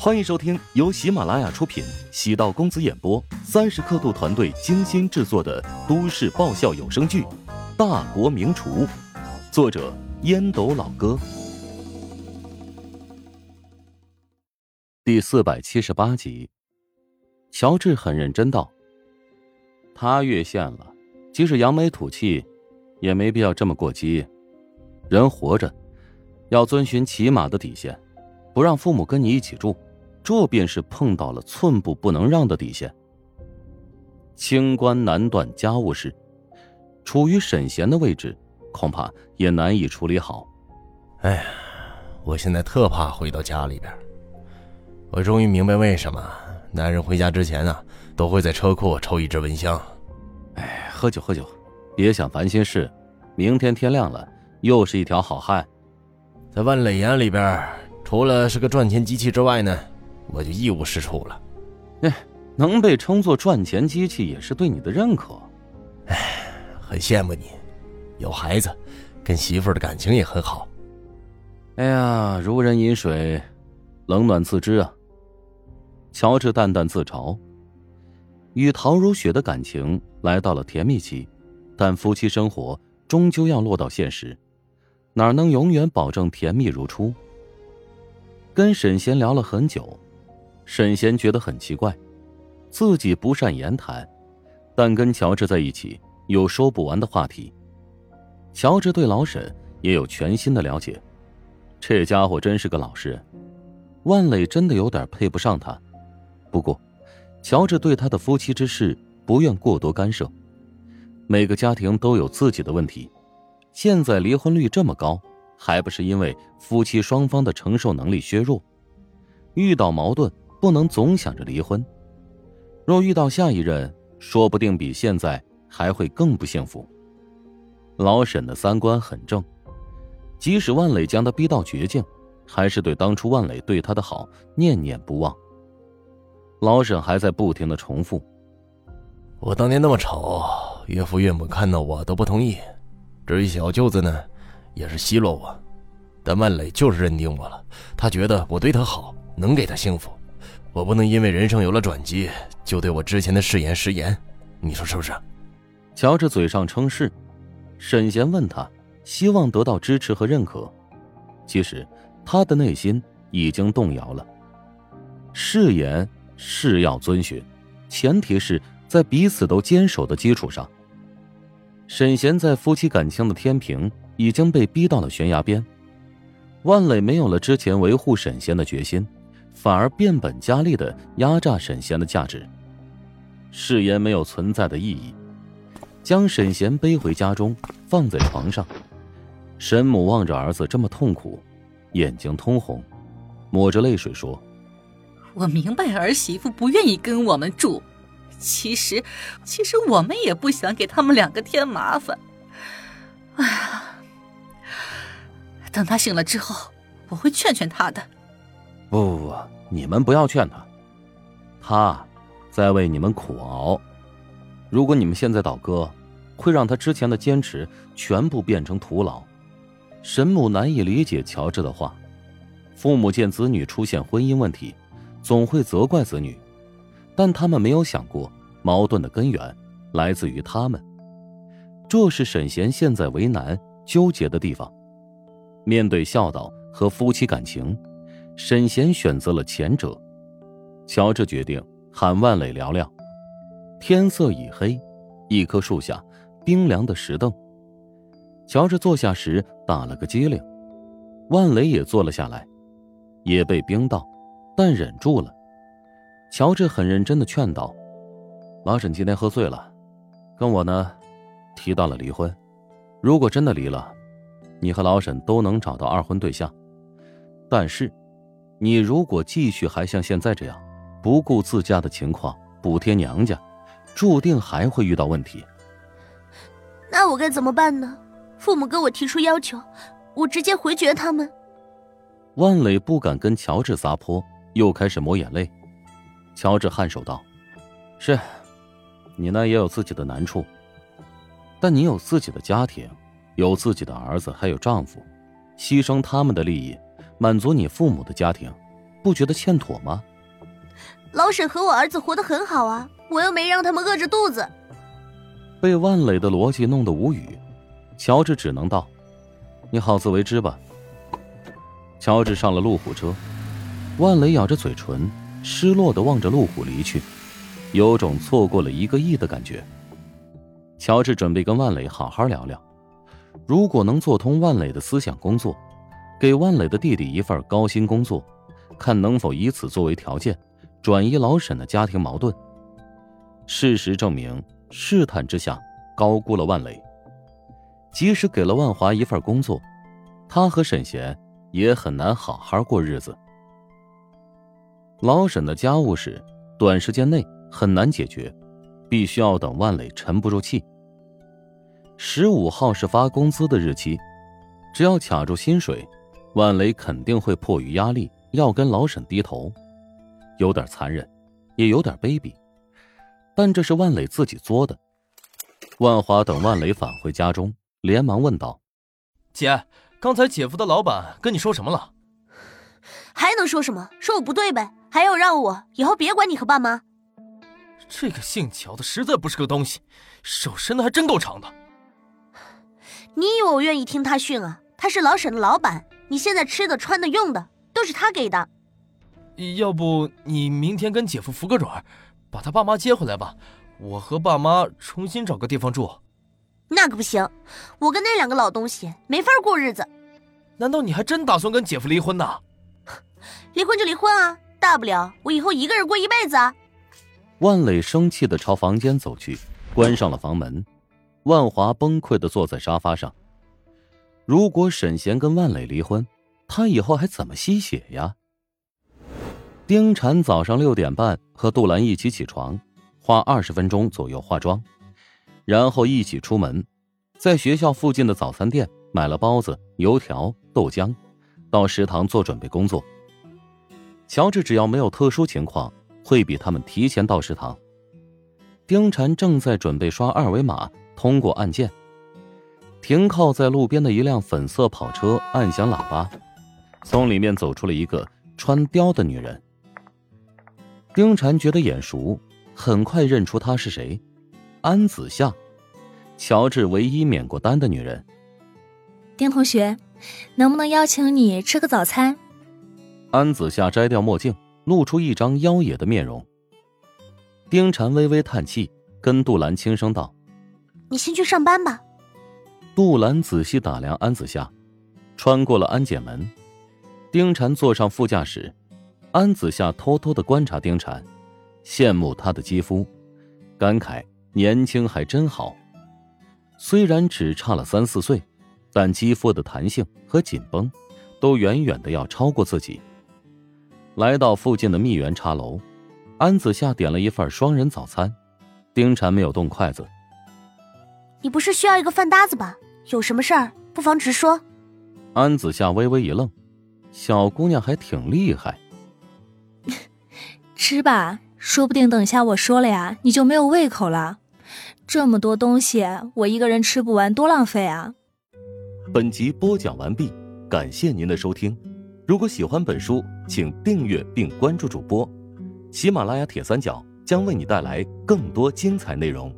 欢迎收听由喜马拉雅出品、喜道公子演播、三十刻度团队精心制作的都市爆笑有声剧《大国名厨》，作者烟斗老哥，第四百七十八集。乔治很认真道：“他越线了，即使扬眉吐气，也没必要这么过激。人活着，要遵循起码的底线，不让父母跟你一起住。”这便是碰到了寸步不能让的底线。清官难断家务事，处于沈贤的位置，恐怕也难以处理好。哎呀，我现在特怕回到家里边。我终于明白为什么男人回家之前啊，都会在车库抽一支蚊香。哎，喝酒喝酒，别想烦心事。明天天亮了，又是一条好汉。在万磊眼里边，除了是个赚钱机器之外呢？我就一无是处了，哎，能被称作赚钱机器也是对你的认可，哎，很羡慕你，有孩子，跟媳妇儿的感情也很好。哎呀，如人饮水，冷暖自知啊。乔治淡淡自嘲，与陶如雪的感情来到了甜蜜期，但夫妻生活终究要落到现实，哪能永远保证甜蜜如初？跟沈贤聊了很久。沈贤觉得很奇怪，自己不善言谈，但跟乔治在一起有说不完的话题。乔治对老沈也有全新的了解，这家伙真是个老实人。万磊真的有点配不上他，不过，乔治对他的夫妻之事不愿过多干涉。每个家庭都有自己的问题，现在离婚率这么高，还不是因为夫妻双方的承受能力削弱，遇到矛盾。不能总想着离婚，若遇到下一任，说不定比现在还会更不幸福。老沈的三观很正，即使万磊将他逼到绝境，还是对当初万磊对他的好念念不忘。老沈还在不停的重复：“我当年那么丑，岳父岳母看到我都不同意。至于小舅子呢，也是奚落我，但万磊就是认定我了，他觉得我对他好，能给他幸福。”我不能因为人生有了转机，就对我之前的誓言食言，你说是不是？乔治嘴上称是，沈贤问他，希望得到支持和认可。其实他的内心已经动摇了。誓言是要遵循，前提是在彼此都坚守的基础上。沈贤在夫妻感情的天平已经被逼到了悬崖边，万磊没有了之前维护沈贤的决心。反而变本加厉的压榨沈贤的价值，誓言没有存在的意义。将沈贤背回家中，放在床上，沈母望着儿子这么痛苦，眼睛通红，抹着泪水说：“我明白儿媳妇不愿意跟我们住，其实，其实我们也不想给他们两个添麻烦。哎呀，等他醒了之后，我会劝劝他的。”不不不，你们不要劝他，他，在为你们苦熬。如果你们现在倒戈，会让他之前的坚持全部变成徒劳。神母难以理解乔治的话，父母见子女出现婚姻问题，总会责怪子女，但他们没有想过矛盾的根源来自于他们。这是沈贤现在为难纠结的地方。面对孝道和夫妻感情。沈贤选择了前者，乔治决定喊万磊聊聊。天色已黑，一棵树下，冰凉的石凳。乔治坐下时打了个激灵，万磊也坐了下来，也被冰到，但忍住了。乔治很认真的劝道：“老沈今天喝醉了，跟我呢，提到了离婚。如果真的离了，你和老沈都能找到二婚对象，但是。”你如果继续还像现在这样，不顾自家的情况补贴娘家，注定还会遇到问题。那我该怎么办呢？父母跟我提出要求，我直接回绝他们。万磊不敢跟乔治撒泼，又开始抹眼泪。乔治颔首道：“是，你呢也有自己的难处，但你有自己的家庭，有自己的儿子，还有丈夫，牺牲他们的利益。”满足你父母的家庭，不觉得欠妥吗？老沈和我儿子活得很好啊，我又没让他们饿着肚子。被万磊的逻辑弄得无语，乔治只能道：“你好自为之吧。”乔治上了路虎车，万磊咬着嘴唇，失落的望着路虎离去，有种错过了一个亿的感觉。乔治准备跟万磊好好聊聊，如果能做通万磊的思想工作，给万磊的弟弟一份高薪工作，看能否以此作为条件，转移老沈的家庭矛盾。事实证明，试探之下高估了万磊。即使给了万华一份工作，他和沈贤也很难好好过日子。老沈的家务事短时间内很难解决。必须要等万磊沉不住气。十五号是发工资的日期，只要卡住薪水，万磊肯定会迫于压力要跟老沈低头，有点残忍，也有点卑鄙，但这是万磊自己作的。万华等万磊返回家中，连忙问道：“姐，刚才姐夫的老板跟你说什么了？还能说什么？说我不对呗，还要让我以后别管你和爸妈。”这个姓乔的实在不是个东西，手伸的还真够长的。你以为我愿意听他训啊？他是老沈的老板，你现在吃的、穿的、用的都是他给的。要不你明天跟姐夫服个软，把他爸妈接回来吧，我和爸妈重新找个地方住。那可不行，我跟那两个老东西没法过日子。难道你还真打算跟姐夫离婚呢？离婚就离婚啊，大不了我以后一个人过一辈子啊。万磊生气的朝房间走去，关上了房门。万华崩溃的坐在沙发上。如果沈贤跟万磊离婚，他以后还怎么吸血呀？丁婵早上六点半和杜兰一起起床，花二十分钟左右化妆，然后一起出门，在学校附近的早餐店买了包子、油条、豆浆，到食堂做准备工作。乔治只要没有特殊情况。会比他们提前到食堂。丁婵正在准备刷二维码通过按键，停靠在路边的一辆粉色跑车按响喇叭，从里面走出了一个穿貂的女人。丁婵觉得眼熟，很快认出她是谁——安子夏，乔治唯一免过单的女人。丁同学，能不能邀请你吃个早餐？安子夏摘掉墨镜。露出一张妖冶的面容。丁婵微微叹气，跟杜兰轻声道：“你先去上班吧。”杜兰仔细打量安子夏，穿过了安检门。丁婵坐上副驾驶，安子夏偷偷的观察丁婵，羡慕她的肌肤，感慨年轻还真好。虽然只差了三四岁，但肌肤的弹性和紧绷，都远远的要超过自己。来到附近的蜜源茶楼，安子夏点了一份双人早餐。丁婵没有动筷子。你不是需要一个饭搭子吧？有什么事儿不妨直说。安子夏微微一愣，小姑娘还挺厉害。吃吧，说不定等下我说了呀，你就没有胃口了。这么多东西，我一个人吃不完，多浪费啊！本集播讲完毕，感谢您的收听。如果喜欢本书，请订阅并关注主播。喜马拉雅铁三角将为你带来更多精彩内容。